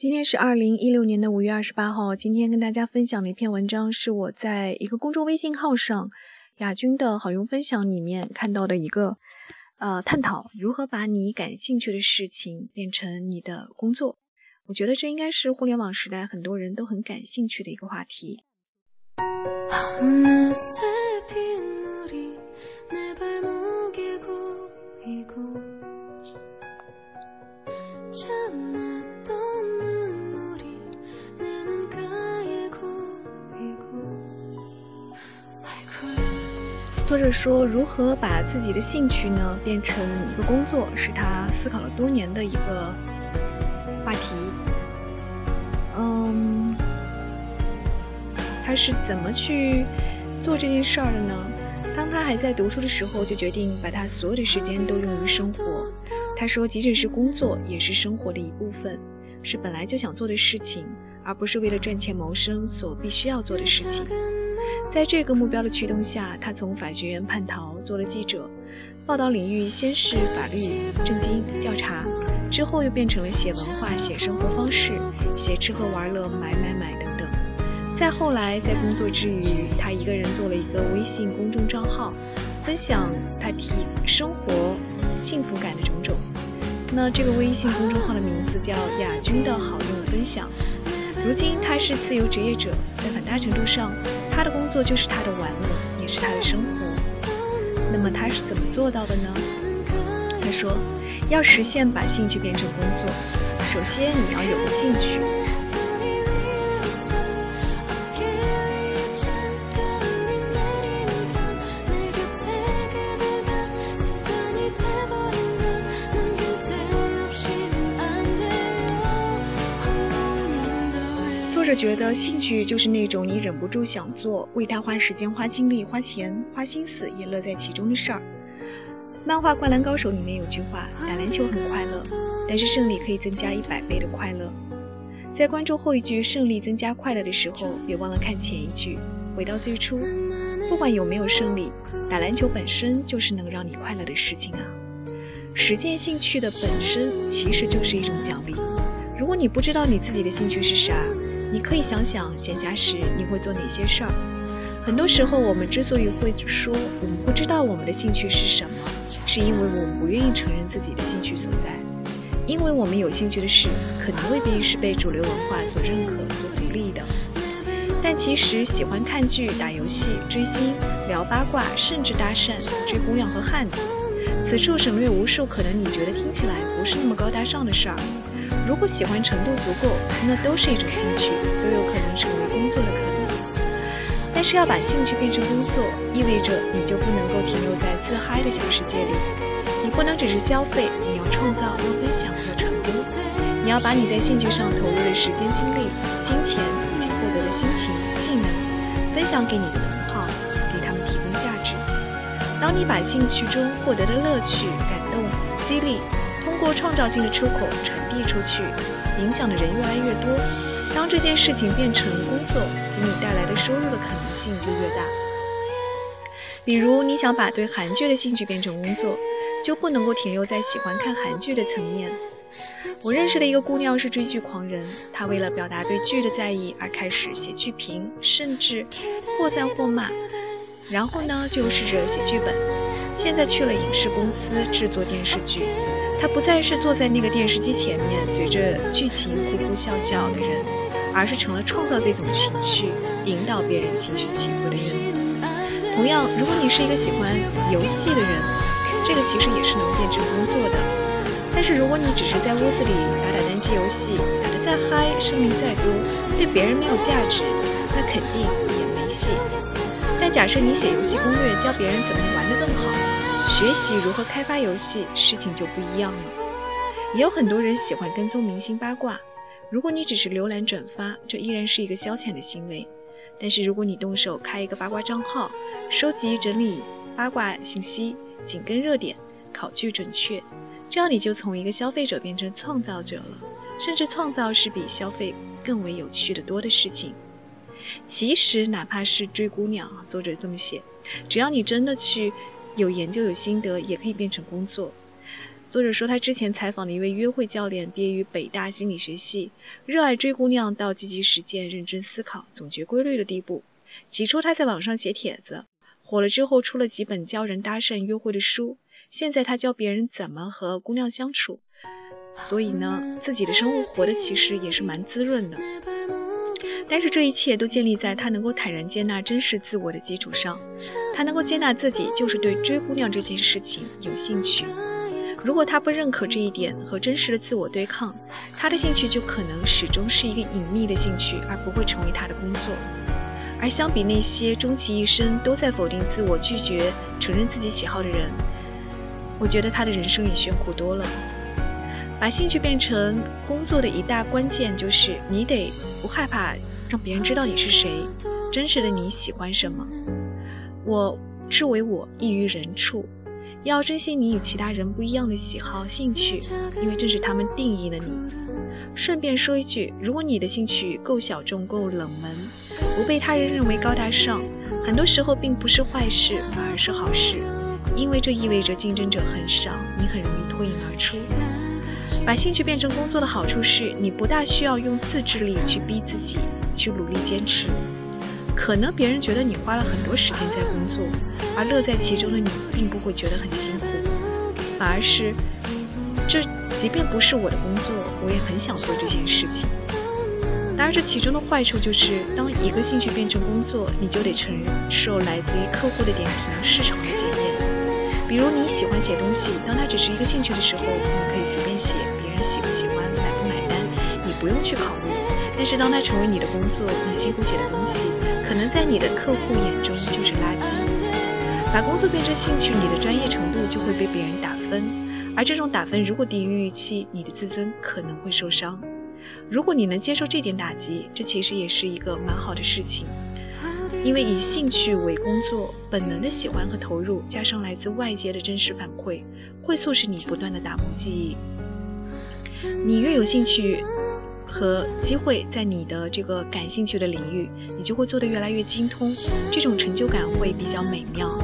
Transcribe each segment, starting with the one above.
今天是二零一六年的五月二十八号。今天跟大家分享的一篇文章，是我在一个公众微信号上“雅君的好用分享”里面看到的一个，呃，探讨如何把你感兴趣的事情变成你的工作。我觉得这应该是互联网时代很多人都很感兴趣的一个话题。作者说，如何把自己的兴趣呢变成一个工作，是他思考了多年的一个话题。嗯，他是怎么去做这件事儿的呢？当他还在读书的时候，就决定把他所有的时间都用于生活。他说，即使是工作，也是生活的一部分，是本来就想做的事情，而不是为了赚钱谋生所必须要做的事情。在这个目标的驱动下，他从法学院叛逃，做了记者。报道领域先是法律、政经、调查，之后又变成了写文化、写生活方式、写吃喝玩乐、买买买等等。再后来，在工作之余，他一个人做了一个微信公众账号，分享他提生活幸福感的种种。那这个微信公众号的名字叫“雅君的好用分享”。如今他是自由职业者，在很大程度上。他的工作就是他的玩乐，也是他的生活。那么他是怎么做到的呢？他说，要实现把兴趣变成工作，首先你要有个兴趣。觉得兴趣就是那种你忍不住想做，为他花时间、花精力、花钱、花心思，也乐在其中的事儿。漫画《灌篮高手》里面有句话：打篮球很快乐，但是胜利可以增加一百倍的快乐。在关注后一句“胜利增加快乐”的时候，别忘了看前一句。回到最初，不管有没有胜利，打篮球本身就是能让你快乐的事情啊。实践兴趣的本身其实就是一种奖励。如果你不知道你自己的兴趣是啥，你可以想想，闲暇时你会做哪些事儿？很多时候，我们之所以会说我们不知道我们的兴趣是什么，是因为我们不愿意承认自己的兴趣所在。因为我们有兴趣的事，可能未必是被主流文化所认可、所鼓励的。但其实，喜欢看剧、打游戏、追星、聊八卦，甚至搭讪、追姑娘和汉子，此处省略无数可能你觉得听起来不是那么高大上的事儿。如果喜欢程度足够，那都是一种兴趣，都有可能成为工作的可能。但是要把兴趣变成工作，意味着你就不能够停留在自嗨的小世界里。你不能只是消费，你要创造，要分享，要传播。你要把你在兴趣上投入的时间、精力、金钱以及获得的心情、技能，分享给你的同好，给他们提供价值。当你把兴趣中获得的乐趣、感动、激励，通过创造性的出口传递出去，影响的人越来越多。当这件事情变成工作，给你带来的收入的可能性就越大。比如，你想把对韩剧的兴趣变成工作，就不能够停留在喜欢看韩剧的层面。我认识的一个姑娘是追剧狂人，她为了表达对剧的在意而开始写剧评，甚至或赞或骂，然后呢就试着写剧本。现在去了影视公司制作电视剧。他不再是坐在那个电视机前面随着剧情哭哭笑笑的人，而是成了创造这种情绪、引导别人情绪起伏的人。同样，如果你是一个喜欢游戏的人，这个其实也是能变成工作的。但是，如果你只是在屋子里打打单机游戏，打得再嗨，生命再多，对别人没有价值，那肯定也没戏。但假设你写游戏攻略，教别人怎么玩得更好。学习如何开发游戏，事情就不一样了。也有很多人喜欢跟踪明星八卦，如果你只是浏览转发，这依然是一个消遣的行为。但是如果你动手开一个八卦账号，收集整理八卦信息，紧跟热点，考据准确，这样你就从一个消费者变成创造者了。甚至创造是比消费更为有趣的多的事情。其实哪怕是追姑娘，作者这么写，只要你真的去。有研究有心得，也可以变成工作。作者说，他之前采访的一位约会教练，毕业于北大心理学系，热爱追姑娘到积极实践、认真思考、总结规律的地步。起初他在网上写帖子，火了之后出了几本教人搭讪、约会的书。现在他教别人怎么和姑娘相处，所以呢，自己的生活活的其实也是蛮滋润的。但是这一切都建立在他能够坦然接纳真实自我的基础上，他能够接纳自己就是对追姑娘这件事情有兴趣。如果他不认可这一点和真实的自我对抗，他的兴趣就可能始终是一个隐秘的兴趣，而不会成为他的工作。而相比那些终其一生都在否定自我、拒绝承认自己喜好的人，我觉得他的人生也炫酷多了。把兴趣变成工作的一大关键就是，你得不害怕让别人知道你是谁，真实的你喜欢什么。我之为我异于人处，要珍惜你与其他人不一样的喜好、兴趣，因为正是他们定义了你。顺便说一句，如果你的兴趣够小众、够冷门，不被他人认为高大上，很多时候并不是坏事，反而是好事。因为这意味着竞争者很少，你很容易脱颖而出。把兴趣变成工作的好处是，你不大需要用自制力去逼自己，去努力坚持。可能别人觉得你花了很多时间在工作，而乐在其中的你并不会觉得很辛苦，反而是，这即便不是我的工作，我也很想做这件事情。当然，这其中的坏处就是，当一个兴趣变成工作，你就得承受来自于客户的点评、市场的检验。比如你喜欢写东西，当它只是一个兴趣的时候，你可以随便写，别人喜不喜欢、买不买单，你不用去考虑。但是当它成为你的工作，你辛苦写的东西，可能在你的客户眼中就是垃圾。把工作变成兴趣，你的专业程度就会被别人打分，而这种打分如果低于预期，你的自尊可能会受伤。如果你能接受这点打击，这其实也是一个蛮好的事情。因为以兴趣为工作，本能的喜欢和投入，加上来自外界的真实反馈，会促使你不断的打磨技艺。你越有兴趣和机会在你的这个感兴趣的领域，你就会做得越来越精通，这种成就感会比较美妙。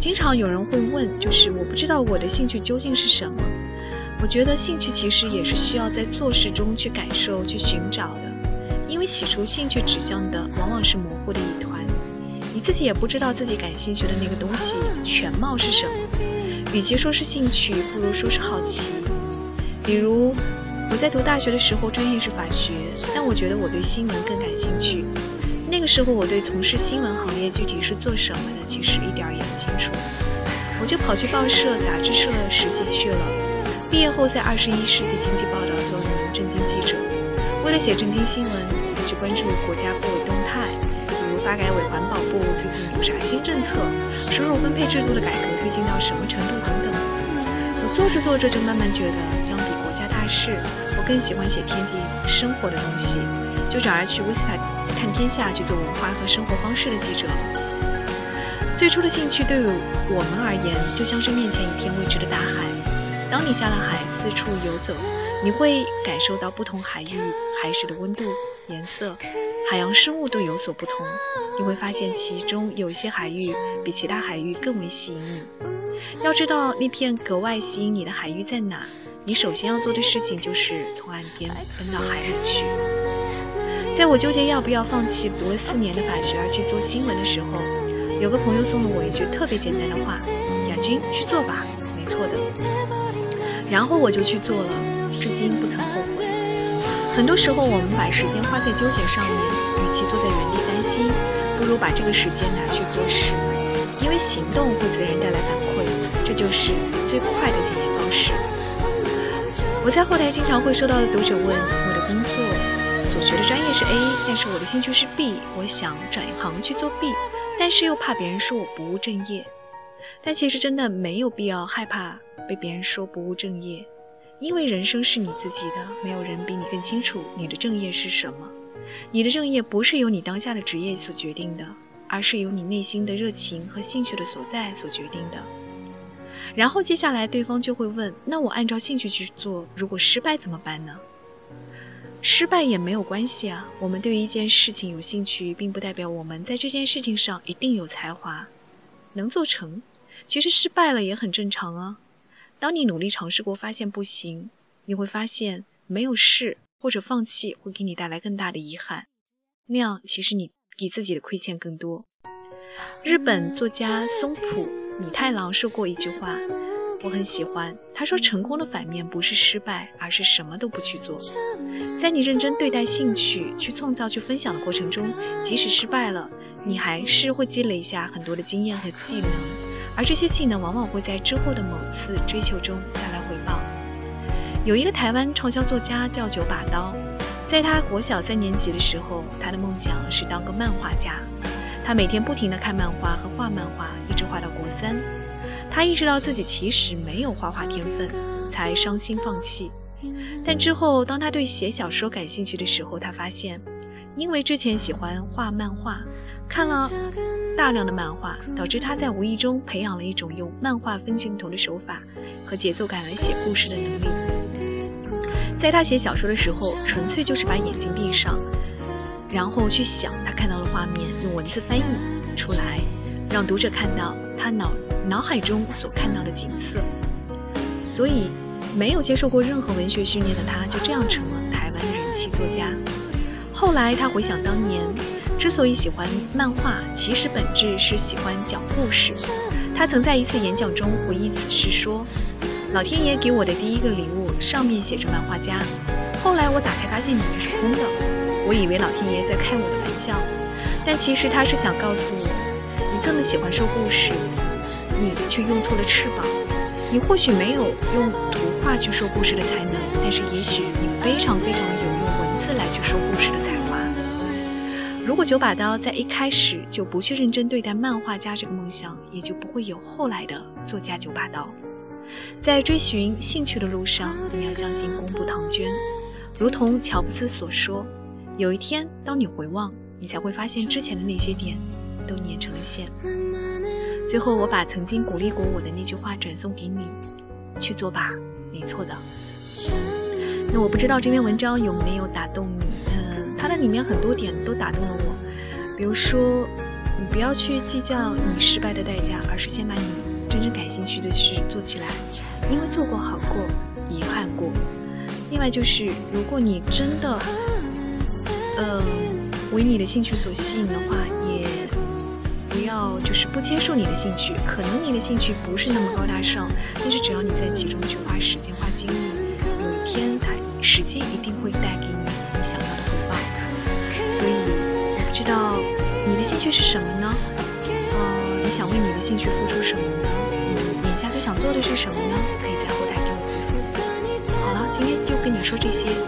经常有人会问，就是我不知道我的兴趣究竟是什么。我觉得兴趣其实也是需要在做事中去感受、去寻找的。因为起初兴趣指向的往往是模糊的一团，你自己也不知道自己感兴趣的那个东西全貌是什么。与其说是兴趣，不如说是好奇。比如我在读大学的时候，专业是法学，但我觉得我对新闻更感兴趣。那个时候，我对从事新闻行业具体是做什么的，其实一点也不清楚。我就跑去报社、杂志社实习去了。毕业后，在《二十一世纪经济报道》做了一名政经记者。为了写政经新闻，我去关注国家部委动态，比如发改委、环保部最近有啥新政策，收入分配制度的改革推进到什么程度等等。我做着做着就慢慢觉得，是，我更喜欢写贴近生活的东西，就转而去威斯塔看天下去做文化和生活方式的记者。最初的兴趣对于我们而言，就像是面前一片未知的大海。当你下了海，四处游走。你会感受到不同海域海水的温度、颜色，海洋生物都有所不同。你会发现其中有一些海域比其他海域更为吸引你。要知道那片格外吸引你的海域在哪，你首先要做的事情就是从岸边奔到海里去。在我纠结要不要放弃读了四年的法学而去做新闻的时候，有个朋友送了我一句特别简单的话：“亚军，去做吧，没错的。”然后我就去做了。至今不曾后悔。很多时候，我们把时间花在纠结上面，与其坐在原地担心，不如把这个时间拿去做事。因为行动会自然带来反馈，这就是最快的检验方式。我在后台经常会收到读者问：我的工作所学的专业是 A，但是我的兴趣是 B，我想转行去做 B，但是又怕别人说我不务正业。但其实真的没有必要害怕被别人说不务正业。因为人生是你自己的，没有人比你更清楚你的正业是什么。你的正业不是由你当下的职业所决定的，而是由你内心的热情和兴趣的所在所决定的。然后接下来对方就会问：那我按照兴趣去做，如果失败怎么办呢？失败也没有关系啊。我们对一件事情有兴趣，并不代表我们在这件事情上一定有才华，能做成。其实失败了也很正常啊。当你努力尝试过，发现不行，你会发现没有试或者放弃会给你带来更大的遗憾，那样其实你给自己的亏欠更多。日本作家松浦弥太郎说过一句话，我很喜欢。他说：“成功的反面不是失败，而是什么都不去做。在你认真对待兴趣、去创造、去分享的过程中，即使失败了，你还是会积累下很多的经验和技能，而这些技能往往会在之后的某次追求中带来回报。”有一个台湾畅销作家叫九把刀，在他国小三年级的时候，他的梦想是当个漫画家。他每天不停地看漫画和画漫画，一直画到国三。他意识到自己其实没有画画天分，才伤心放弃。但之后，当他对写小说感兴趣的时候，他发现，因为之前喜欢画漫画，看了大量的漫画，导致他在无意中培养了一种用漫画分镜头的手法和节奏感来写故事的能力。在他写小说的时候，纯粹就是把眼睛闭上。然后去想他看到的画面，用文字翻译出来，让读者看到他脑脑海中所看到的景色。所以，没有接受过任何文学训练的他，就这样成了台湾的人气作家。后来，他回想当年，之所以喜欢漫画，其实本质是喜欢讲故事。他曾在一次演讲中回忆此事说：“老天爷给我的第一个礼物，上面写着漫画家。后来我打开，发现里面是空的。”我以为老天爷在开我的玩笑，但其实他是想告诉我，你这么喜欢说故事，你却用错了翅膀。你或许没有用图画去说故事的才能，但是也许你非常非常有如果九把刀在一开始就不去认真对待漫画家这个梦想，也就不会有后来的作家九把刀。在追寻兴趣的路上，你要相信公布唐娟，如同乔布斯所说。有一天，当你回望，你才会发现之前的那些点都连成了线。最后，我把曾经鼓励过我的那句话转送给你：去做吧，没错的。那我不知道这篇文章有没有打动你？嗯，它的里面很多点都打动了我。比如说，你不要去计较你失败的代价，而是先把你真正感兴趣的事做起来，因为做过好过，遗憾过。另外就是，如果你真的……嗯，为你的兴趣所吸引的话，也不要就是不接受你的兴趣。可能你的兴趣不是那么高大上，但是只要你在其中去花时间、花精力，有一天它时间一定会带给。兴趣付出什么呢？你眼下最想做的是什么呢？可以在后台给我回复。好了，今天就跟你说这些。